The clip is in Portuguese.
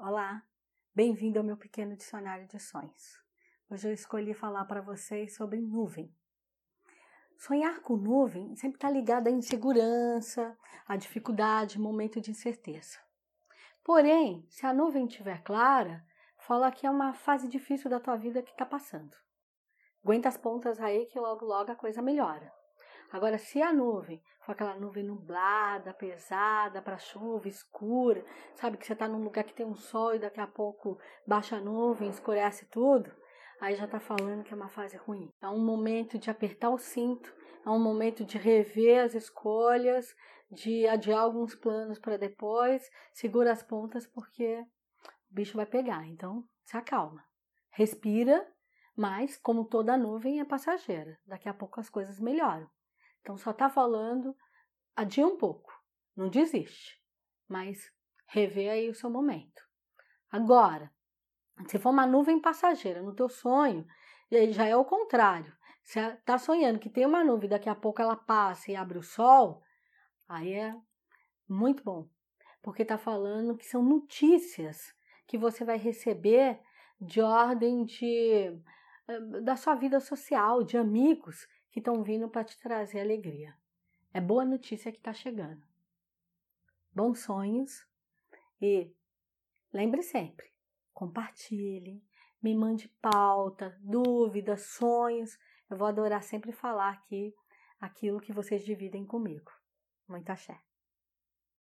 Olá, bem-vindo ao meu pequeno dicionário de sonhos. Hoje eu escolhi falar para vocês sobre nuvem. Sonhar com nuvem sempre está ligado à insegurança, à dificuldade, momento de incerteza. Porém, se a nuvem estiver clara, fala que é uma fase difícil da tua vida que está passando. Aguenta as pontas aí que logo logo a coisa melhora. Agora, se a nuvem for aquela nuvem nublada, pesada, para chuva, escura, sabe que você está num lugar que tem um sol e daqui a pouco baixa a nuvem, escurece tudo, aí já está falando que é uma fase ruim. É um momento de apertar o cinto, é um momento de rever as escolhas, de adiar alguns planos para depois, segura as pontas porque o bicho vai pegar. Então, se acalma. Respira, mas como toda nuvem é passageira, daqui a pouco as coisas melhoram. Então só está falando, adia um pouco, não desiste, mas revê aí o seu momento. Agora, se for uma nuvem passageira no teu sonho, já é o contrário. Você está sonhando que tem uma nuvem, daqui a pouco ela passa e abre o sol, aí é muito bom, porque está falando que são notícias que você vai receber de ordem de eh, da sua vida social, de amigos que estão vindo para te trazer alegria. É boa notícia que está chegando. Bons sonhos e lembre sempre, compartilhe, me mande pauta, dúvidas, sonhos. Eu vou adorar sempre falar aqui aquilo que vocês dividem comigo. Muita axé.